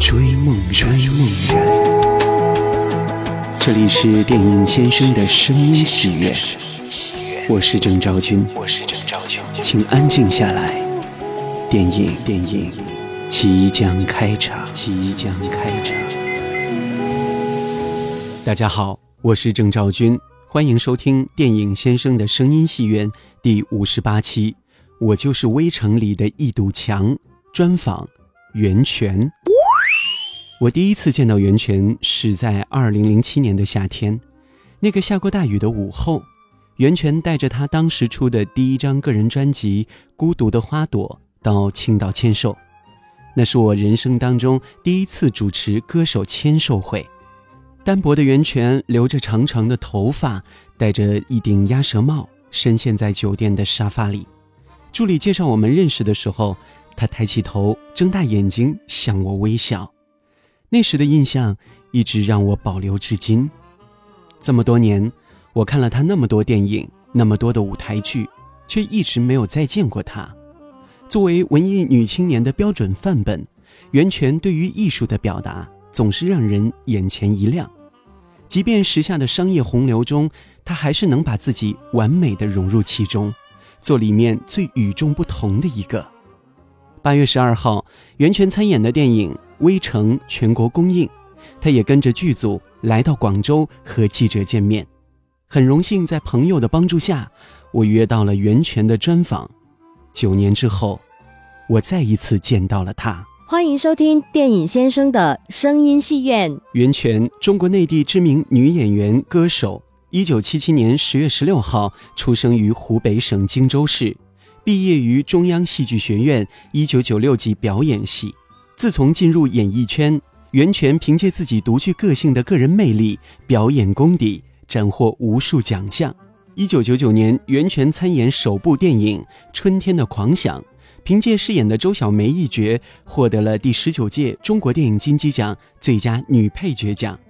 追梦追梦人。这里是电影先生的声音戏院，我是郑昭君，请安静下来，电影电影即将开场，即将开场。大家好，我是郑昭君。欢迎收听电影先生的声音戏院第五十八期，我就是《微城》里的一堵墙专访袁泉。我第一次见到袁泉是在二零零七年的夏天，那个下过大雨的午后，袁泉带着他当时出的第一张个人专辑《孤独的花朵》到青岛签售，那是我人生当中第一次主持歌手签售会。单薄的袁泉留着长长的头发，戴着一顶鸭舌帽，深陷在酒店的沙发里。助理介绍我们认识的时候，他抬起头，睁大眼睛向我微笑。那时的印象一直让我保留至今。这么多年，我看了他那么多电影，那么多的舞台剧，却一直没有再见过他。作为文艺女青年的标准范本，袁泉对于艺术的表达。总是让人眼前一亮，即便时下的商业洪流中，他还是能把自己完美的融入其中，做里面最与众不同的一个。八月十二号，袁泉参演的电影《微城》全国公映，他也跟着剧组来到广州和记者见面。很荣幸在朋友的帮助下，我约到了袁泉的专访。九年之后，我再一次见到了他。欢迎收听电影先生的声音戏院。袁泉，中国内地知名女演员、歌手。一九七七年十月十六号出生于湖北省荆州市，毕业于中央戏剧学院，一九九六级表演系。自从进入演艺圈，袁泉凭借自己独具个性的个人魅力、表演功底，斩获无数奖项。一九九九年，袁泉参演首部电影《春天的狂想》。凭借饰演的周小梅一角，获得了第十九届中国电影金鸡奖最佳女配角奖。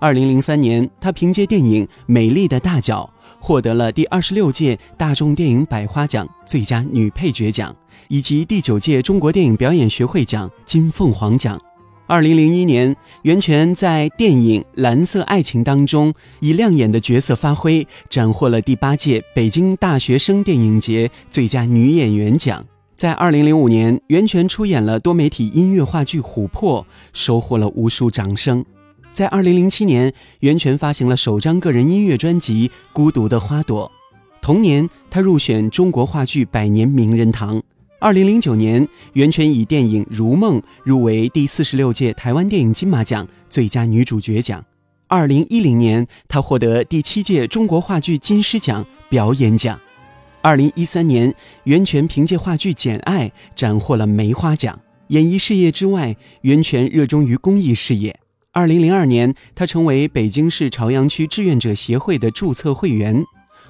二零零三年，她凭借电影《美丽的大脚》获得了第二十六届大众电影百花奖最佳女配角奖，以及第九届中国电影表演学会奖金凤凰奖。二零零一年，袁泉在电影《蓝色爱情》当中以亮眼的角色发挥，斩获了第八届北京大学生电影节最佳女演员奖。在二零零五年，袁泉出演了多媒体音乐话剧《琥珀》，收获了无数掌声。在二零零七年，袁泉发行了首张个人音乐专辑《孤独的花朵》。同年，她入选中国话剧百年名人堂。二零零九年，袁泉以电影《如梦》入围第四十六届台湾电影金马奖最佳女主角奖。二零一零年，她获得第七届中国话剧金狮奖表演奖。二零一三年，袁泉凭借话剧《简爱》斩获了梅花奖。演艺事业之外，袁泉热衷于公益事业。二零零二年，他成为北京市朝阳区志愿者协会的注册会员。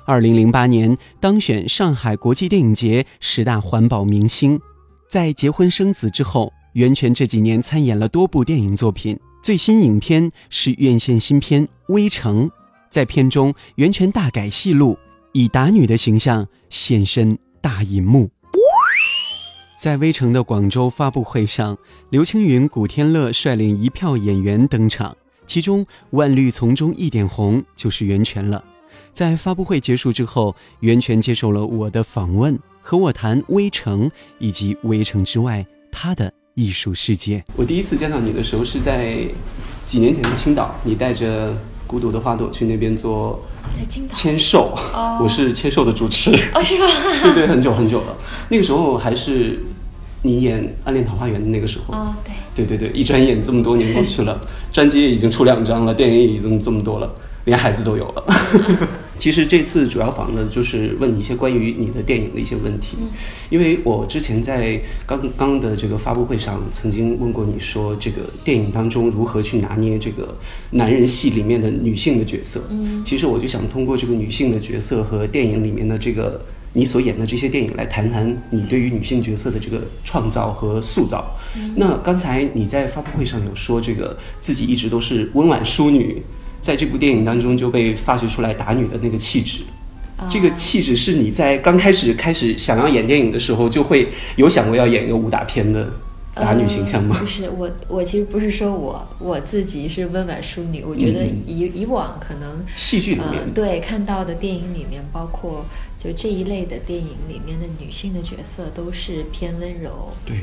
二零零八年，当选上海国际电影节十大环保明星。在结婚生子之后，袁泉这几年参演了多部电影作品。最新影片是院线新片《微城》。在片中，袁泉大改戏路。以打女的形象现身大银幕，在微城的广州发布会上，刘青云、古天乐率领一票演员登场，其中万绿丛中一点红就是袁泉了。在发布会结束之后，袁泉接受了我的访问，和我谈微城以及微城之外他的艺术世界。我第一次见到你的时候是在几年前的青岛，你带着。孤独的花朵去那边做签售，我是签售的主持，哦是吗？对对，很久很久了，那个时候还是你演《暗恋桃花源》的那个时候，哦对，对对对，一转眼这么多年过去了，专辑也已经出两张了，电影也已经这么多了，连孩子都有了。其实这次主要访的就是问你一些关于你的电影的一些问题，因为我之前在刚刚的这个发布会上曾经问过你说，这个电影当中如何去拿捏这个男人戏里面的女性的角色。嗯，其实我就想通过这个女性的角色和电影里面的这个你所演的这些电影来谈谈你对于女性角色的这个创造和塑造。那刚才你在发布会上有说，这个自己一直都是温婉淑女。在这部电影当中就被发掘出来打女的那个气质，这个气质是你在刚开始开始想要演电影的时候就会有想过要演一个武打片的打女形象吗？不是，我我其实不是说我我自己是温婉淑女，我觉得以以往可能戏剧里面对看到的电影里面，包括就这一类的电影里面的女性的角色都是偏温柔，对，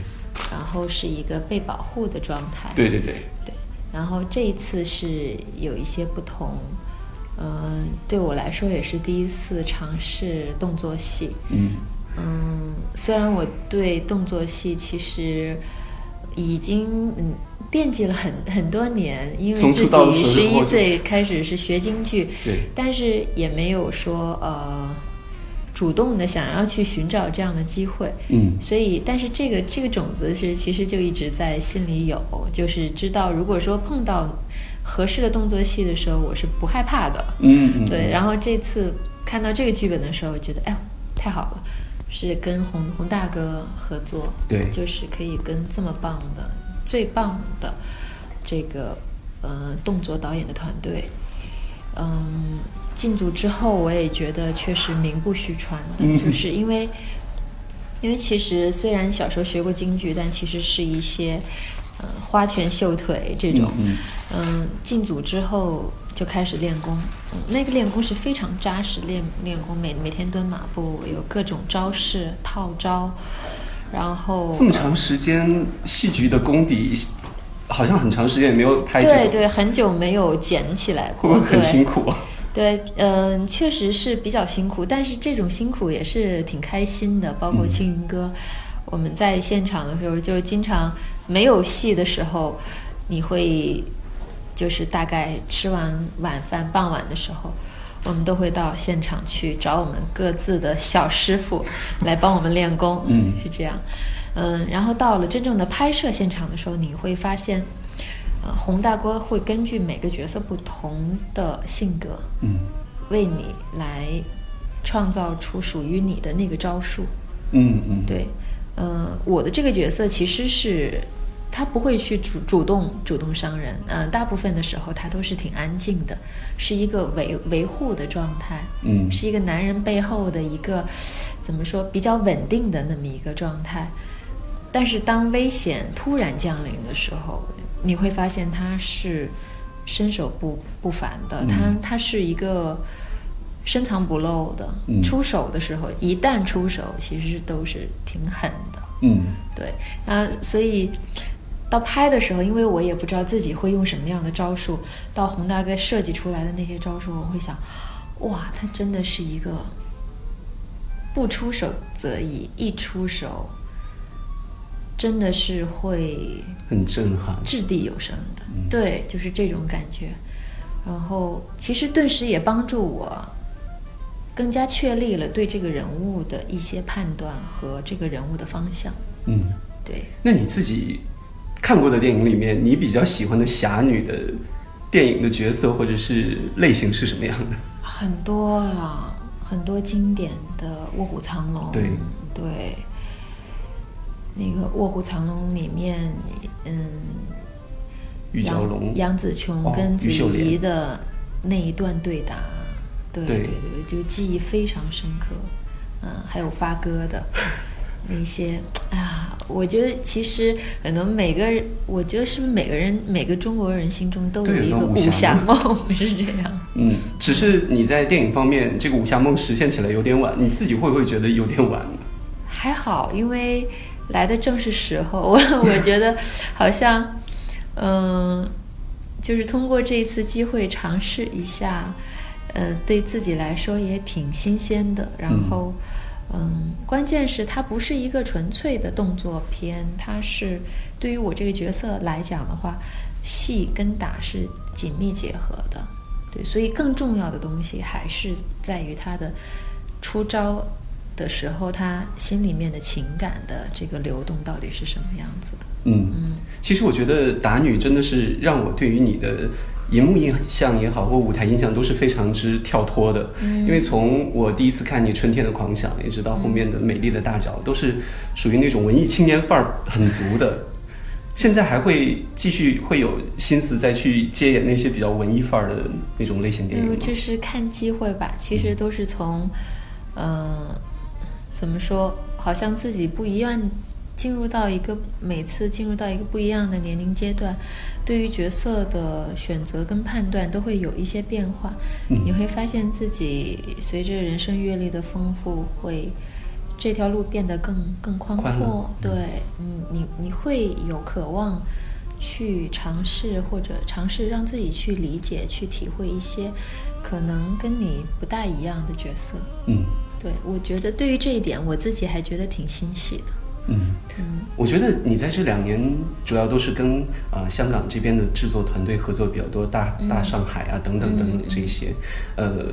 然后是一个被保护的状态，对对对。对。然后这一次是有一些不同，嗯，对我来说也是第一次尝试动作戏。嗯嗯，虽然我对动作戏其实已经嗯惦记了很很多年，因为自己十一岁开始是学京剧，对，但是也没有说呃。主动的想要去寻找这样的机会，嗯，所以，但是这个这个种子是其实就一直在心里有，就是知道如果说碰到合适的动作戏的时候，我是不害怕的，嗯，对。然后这次看到这个剧本的时候，觉得哎，太好了，是跟洪洪大哥合作，对，就是可以跟这么棒的、最棒的这个呃动作导演的团队，嗯。进组之后，我也觉得确实名不虚传的，就是因为，因为其实虽然小时候学过京剧，但其实是一些，呃，花拳绣腿这种，嗯，进组之后就开始练功，那个练功是非常扎实，练练功每每天蹲马步，有各种招式套招，然后这么长时间戏剧的功底，好像很长时间也没有拍，对对，很久没有捡起来过，会不会很辛苦啊？对，嗯，确实是比较辛苦，但是这种辛苦也是挺开心的。包括青云哥，我们在现场的时候，就经常没有戏的时候，你会就是大概吃完晚饭傍晚的时候，我们都会到现场去找我们各自的小师傅来帮我们练功。嗯，是这样。嗯，然后到了真正的拍摄现场的时候，你会发现。洪大哥会根据每个角色不同的性格，嗯，为你来创造出属于你的那个招数，嗯嗯，对，呃，我的这个角色其实是他不会去主主动主动伤人，呃，大部分的时候他都是挺安静的，是一个维维护的状态，嗯，是一个男人背后的一个怎么说比较稳定的那么一个状态，但是当危险突然降临的时候。你会发现他是身手不不凡的，他他是一个深藏不露的，出手的时候一旦出手，其实都是挺狠的。嗯，对那，所以到拍的时候，因为我也不知道自己会用什么样的招数，到洪大哥设计出来的那些招数，我会想，哇，他真的是一个不出手则已，一出手。真的是会很震撼，掷地有声的，对，就是这种感觉。然后，其实顿时也帮助我更加确立了对这个人物的一些判断和这个人物的方向。嗯，对。那你自己看过的电影里面，你比较喜欢的侠女的电影的角色或者是类型是什么样的？很多啊，很多经典的《卧虎藏龙》。对对。那个《卧虎藏龙》里面，嗯，杨杨紫琼跟子怡的那一段对答，对对对，就记忆非常深刻。嗯，还有发哥的那些，哎呀，我觉得其实可能每个人，我觉得是不是每个人每个中国人心中都有一个武侠梦，是这样。嗯，只是你在电影方面，这个武侠梦实现起来有点晚，你自己会不会觉得有点晚？还好，因为。来的正是时候，我我觉得好像，嗯，就是通过这一次机会尝试一下，呃，对自己来说也挺新鲜的。然后，嗯，关键是它不是一个纯粹的动作片，它是对于我这个角色来讲的话，戏跟打是紧密结合的。对，所以更重要的东西还是在于他的出招的时候，他心里面的情感的这个流动到底是什么样子的。嗯嗯，其实我觉得打女真的是让我对于你的荧幕印象也好，或舞台印象都是非常之跳脱的。嗯，因为从我第一次看你《春天的狂想》，一直到后面的《美丽的大脚》，都是属于那种文艺青年范儿很足的。现在还会继续会有心思再去接演那些比较文艺范儿的那种类型电影吗？这是看机会吧。其实都是从，嗯，怎么说？好像自己不一样，进入到一个每次进入到一个不一样的年龄阶段，对于角色的选择跟判断都会有一些变化。你会发现自己随着人生阅历的丰富会。这条路变得更更宽阔，对，嗯，你你会有渴望去尝试或者尝试让自己去理解、去体会一些可能跟你不大一样的角色，嗯，对，我觉得对于这一点，我自己还觉得挺欣喜的，嗯。嗯，我觉得你在这两年主要都是跟呃香港这边的制作团队合作比较多，大大上海啊等等等等这些，呃，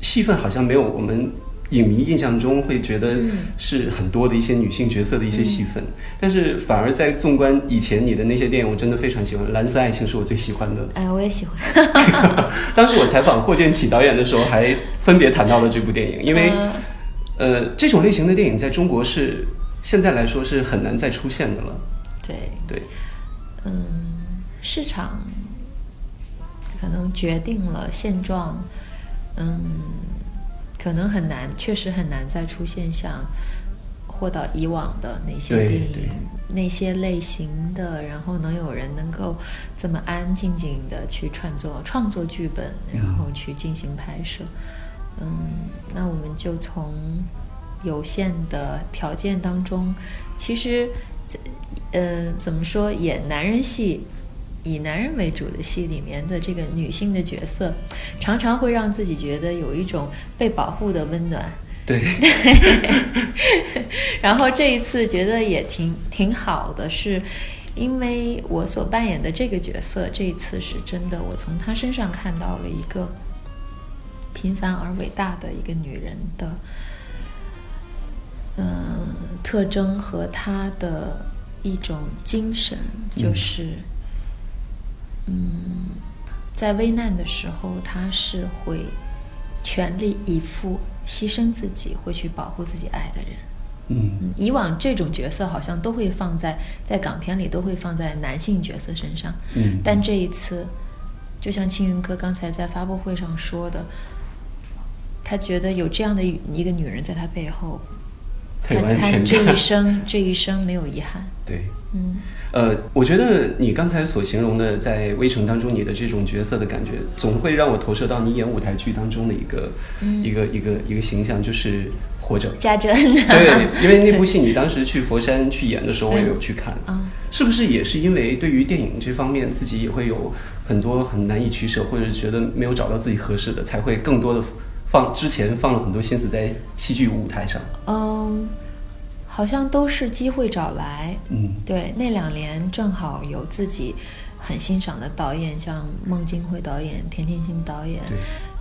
戏份好像没有我们。影迷印象中会觉得是很多的一些女性角色的一些戏份，但是反而在纵观以前你的那些电影，我真的非常喜欢《蓝色爱情》是我最喜欢的。哎，我也喜欢。当时我采访霍建起导演的时候，还分别谈到了这部电影，因为呃，这种类型的电影在中国是现在来说是很难再出现的了。对对，嗯，市场可能决定了现状，嗯。可能很难，确实很难再出现像或到以往的那些电影，那些类型的，然后能有人能够这么安安静静的去创作创作剧本，然后去进行拍摄。嗯，那我们就从有限的条件当中，其实，呃，怎么说演男人戏？以男人为主的戏里面的这个女性的角色，常常会让自己觉得有一种被保护的温暖。对。然后这一次觉得也挺挺好的，是因为我所扮演的这个角色，这一次是真的，我从她身上看到了一个平凡而伟大的一个女人的，嗯，特征和她的一种精神，就是。嗯，在危难的时候，他是会全力以赴、牺牲自己，会去保护自己爱的人。嗯，以往这种角色好像都会放在在港片里，都会放在男性角色身上。嗯，但这一次，就像青云哥刚才在发布会上说的，他觉得有这样的一个女人在他背后，他他这一生这一生没有遗憾。对，嗯。呃，我觉得你刚才所形容的在《微城》当中你的这种角色的感觉，总会让我投射到你演舞台剧当中的一个一个一个一个形象，就是活着。家珍。对，因为那部戏你当时去佛山去演的时候，我也有去看。是不是也是因为对于电影这方面自己也会有很多很难以取舍，或者觉得没有找到自己合适的，才会更多的放之前放了很多心思在戏剧舞台上？嗯。好像都是机会找来，嗯，对，那两年正好有自己很欣赏的导演，像孟京辉导演、田沁鑫导演，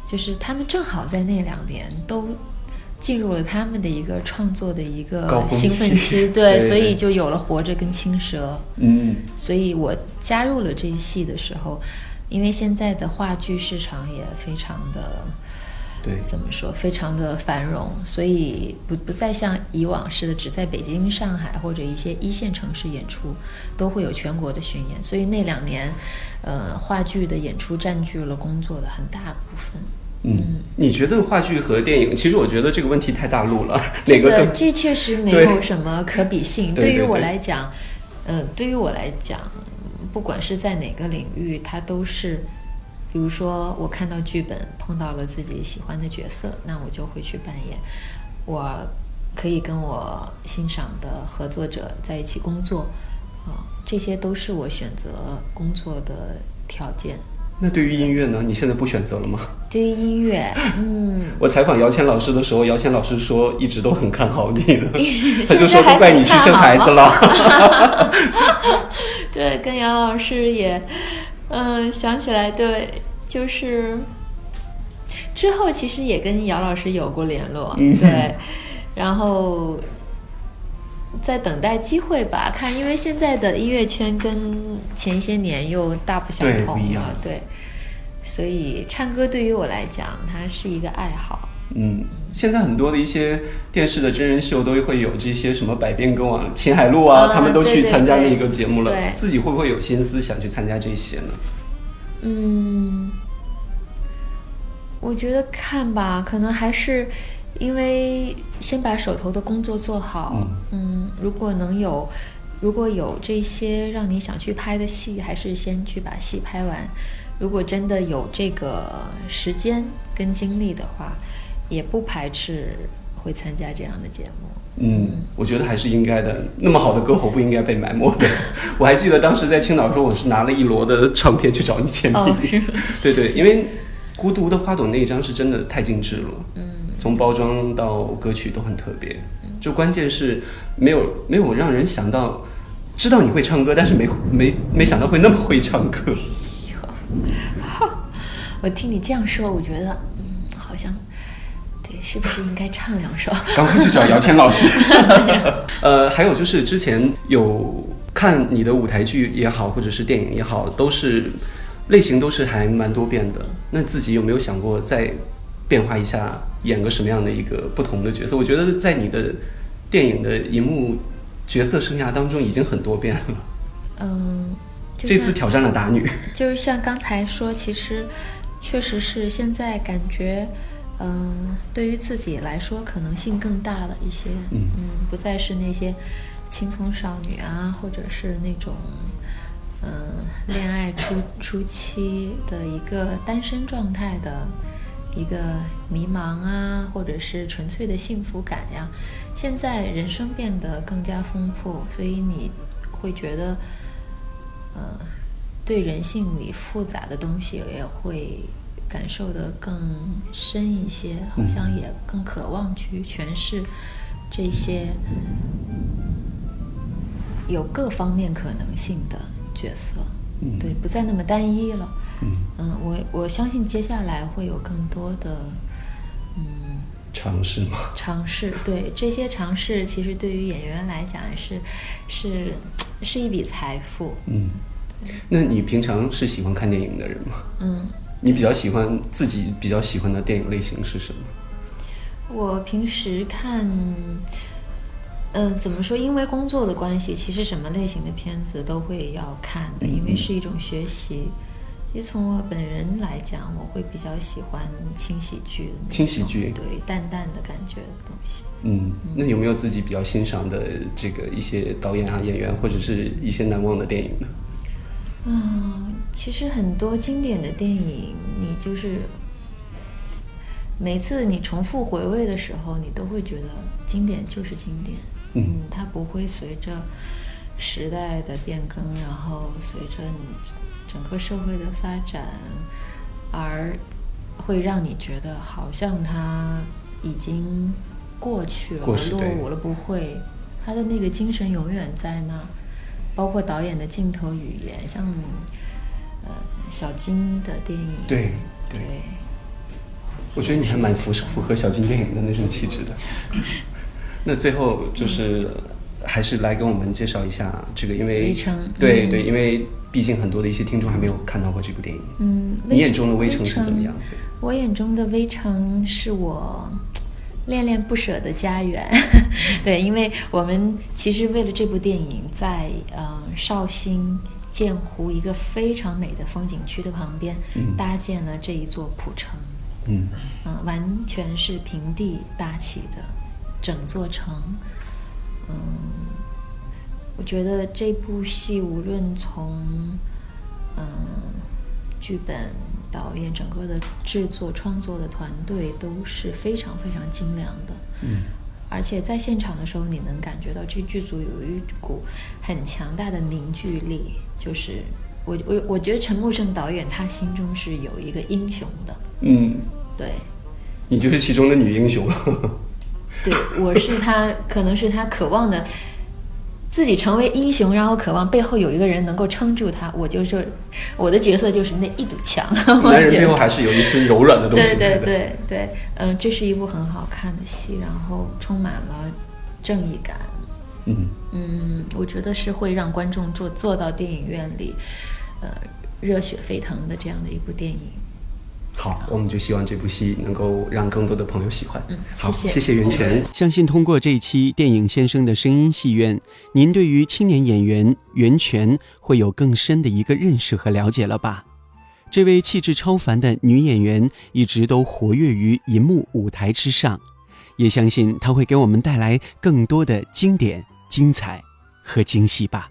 就是他们正好在那两年都进入了他们的一个创作的一个兴奋期，对，所以就有了《活着》跟《青蛇》，嗯，所以我加入了这一戏的时候，因为现在的话剧市场也非常的。对，怎么说，非常的繁荣，所以不不再像以往似的只在北京、上海或者一些一线城市演出，都会有全国的巡演。所以那两年，呃，话剧的演出占据了工作的很大部分。嗯，你觉得话剧和电影？其实我觉得这个问题太大陆了。这个这确实没有什么可比性。对于我来讲，呃，对于我来讲，不管是在哪个领域，它都是。比如说，我看到剧本碰到了自己喜欢的角色，那我就会去扮演。我可以跟我欣赏的合作者在一起工作，啊，这些都是我选择工作的条件。那对于音乐呢？你现在不选择了吗？对于音乐，嗯，我采访姚谦老师的时候，姚谦老师说一直都很看好你的，他就说都怪你去生孩子了。对，跟姚老师也。嗯，想起来，对，就是之后其实也跟姚老师有过联络，嗯对，然后在等待机会吧，看，因为现在的音乐圈跟前些年又大不相同了，对，所以唱歌对于我来讲，它是一个爱好。嗯，现在很多的一些电视的真人秀都会有这些什么百变歌王、秦海璐啊，啊他们都去参加那个节目了。对自己会不会有心思想去参加这些呢？嗯，我觉得看吧，可能还是因为先把手头的工作做好。嗯如果能有，如果有这些让你想去拍的戏，还是先去把戏拍完。如果真的有这个时间跟精力的话，也不排斥会参加这样的节目。嗯，我觉得还是应该的。那么好的歌喉不应该被埋没的。我还记得当时在青岛的时候，我是拿了一摞的唱片去找你签哦名。对对，因为《孤独的花朵》那一张是真的太精致了。嗯，从包装到歌曲都很特别。就关键是没有没有让人想到，知道你会唱歌，但是没没没想到会那么会唱歌。我听你这样说，我觉得，嗯，好像，对，是不是应该唱两首？赶快去找姚谦老师。呃，还有就是之前有看你的舞台剧也好，或者是电影也好，都是类型都是还蛮多变的。那自己有没有想过再变化一下，演个什么样的一个不同的角色？我觉得在你的电影的荧幕角色生涯当中已经很多变了。嗯，这次挑战了打女，就是像刚才说，其实确实是现在感觉，嗯、对于自己来说可能性更大了一些，嗯不再是那些青葱少女啊，或者是那种，嗯、恋爱初初期的一个单身状态的一个迷茫啊，或者是纯粹的幸福感呀。现在人生变得更加丰富，所以你会觉得。呃，对人性里复杂的东西也会感受的更深一些，好像也更渴望去诠释这些有各方面可能性的角色。嗯对，不再那么单一了。嗯，嗯，我我相信接下来会有更多的嗯尝试嘛。尝试，对这些尝试，其实对于演员来讲是是是一笔财富。嗯，那你平常是喜欢看电影的人吗？嗯，你比较喜欢自己比较喜欢的电影类型是什么？我平时看，嗯、怎么说？因为工作的关系，其实什么类型的片子都会要看的，因为是一种学习。其实从我本人来讲，我会比较喜欢轻喜剧轻喜剧对淡淡的感觉的东西。嗯，那有没有自己比较欣赏的这个一些导演啊、演员，或者是一些难忘的电影呢？嗯，其实很多经典的电影，你就是每次你重复回味的时候，你都会觉得经典就是经典。嗯它不会随着时代的变更，然后随着你整个社会的发展，而会让你觉得好像它已经过去了、落伍了，不会，它的那个精神永远在那儿。包括导演的镜头语言，像呃小金的电影，对对对我觉得你还蛮符符合小金电影的那种气质的。那最后就是还是来跟我们介绍一下这个，因为围城嗯对对，因为毕竟很多的一些听众还没有看到过这部电影。嗯，你眼中的微微城是怎么样？我眼中的微城是我恋恋不舍的家园。对，因为我们其实为了这部电影在，呃绍兴建湖一个非常美的风景区的旁边，嗯搭建了这一座浦城。嗯嗯，完全是平地搭起的整座城。嗯，我觉得这部戏无论从嗯剧本、导演整个的制作、创作的团队都是非常非常精良的。嗯而且在现场的时候，你能感觉到这剧组有一股很强大的凝聚力，就是我我我觉得陈木胜导演他心中是有一个英雄的，嗯，对，你就是其中的女英雄。对，我是他，可能是他渴望的自己成为英雄，然后渴望背后有一个人能够撑住他。我就是我的角色，就是那一堵墙。男人背后还是有一丝柔软的东西。对对对对，嗯，这是一部很好看的戏，然后充满了正义感。嗯嗯，我觉得是会让观众坐坐到电影院里，呃，热血沸腾的这样的一部电影。好，我们就希望这部戏能够让更多的朋友喜欢。嗯，好，谢谢袁泉。相信通过这一期电影先生的声音戏院，您对于青年演员袁泉会有更深的一个认识和了解了吧？这位气质超凡的女演员一直都活跃于银幕舞台之上，也相信她会给我们带来更多的经典、精彩和惊喜吧。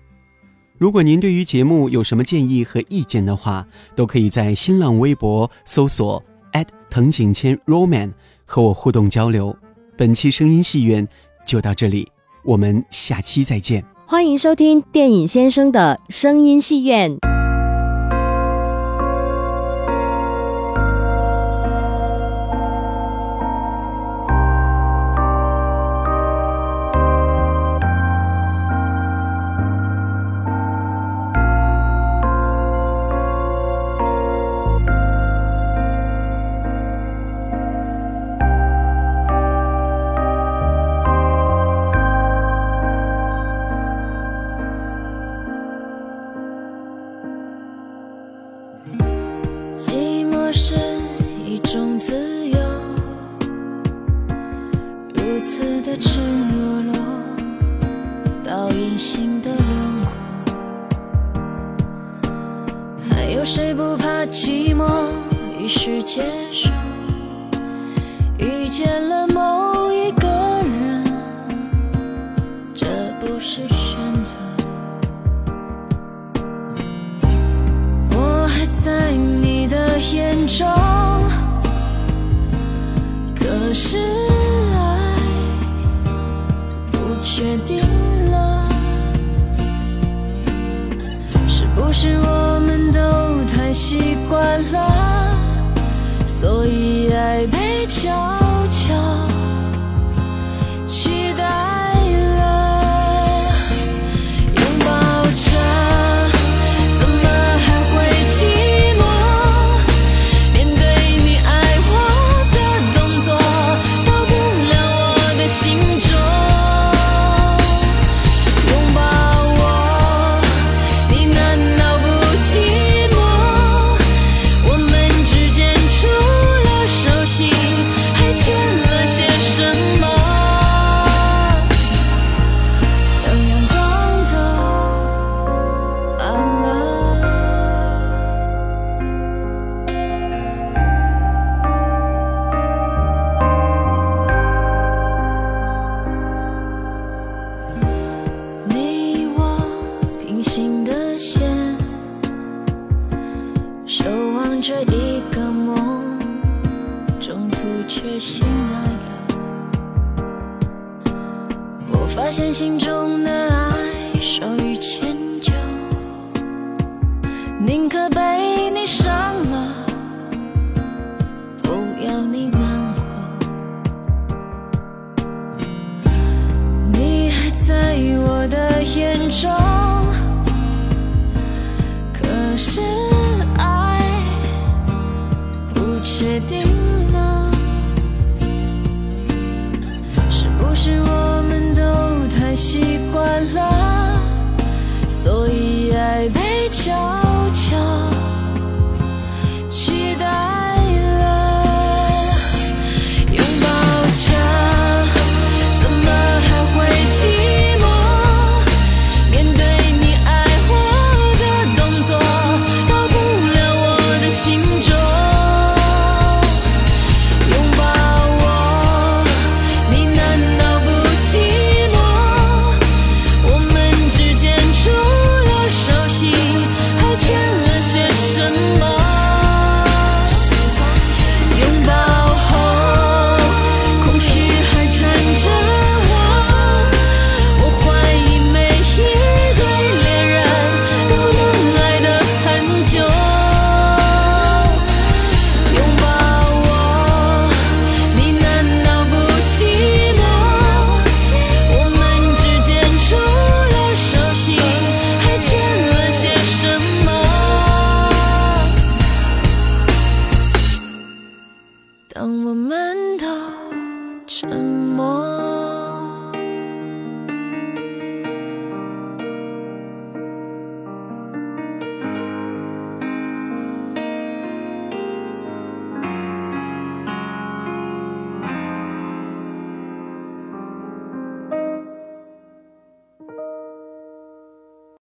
如果您对于节目有什么建议和意见的话，都可以在新浪微博搜索藤井千 Roman 和我互动交流。本期声音戏院就到这里，我们下期再见。欢迎收听电影先生的声音戏院。种自由，如此的赤裸裸，倒影新的轮廓。还有谁不怕寂寞，于是接受，遇见了。是爱不确定了是不是我们都太习惯了？所以爱被悄悄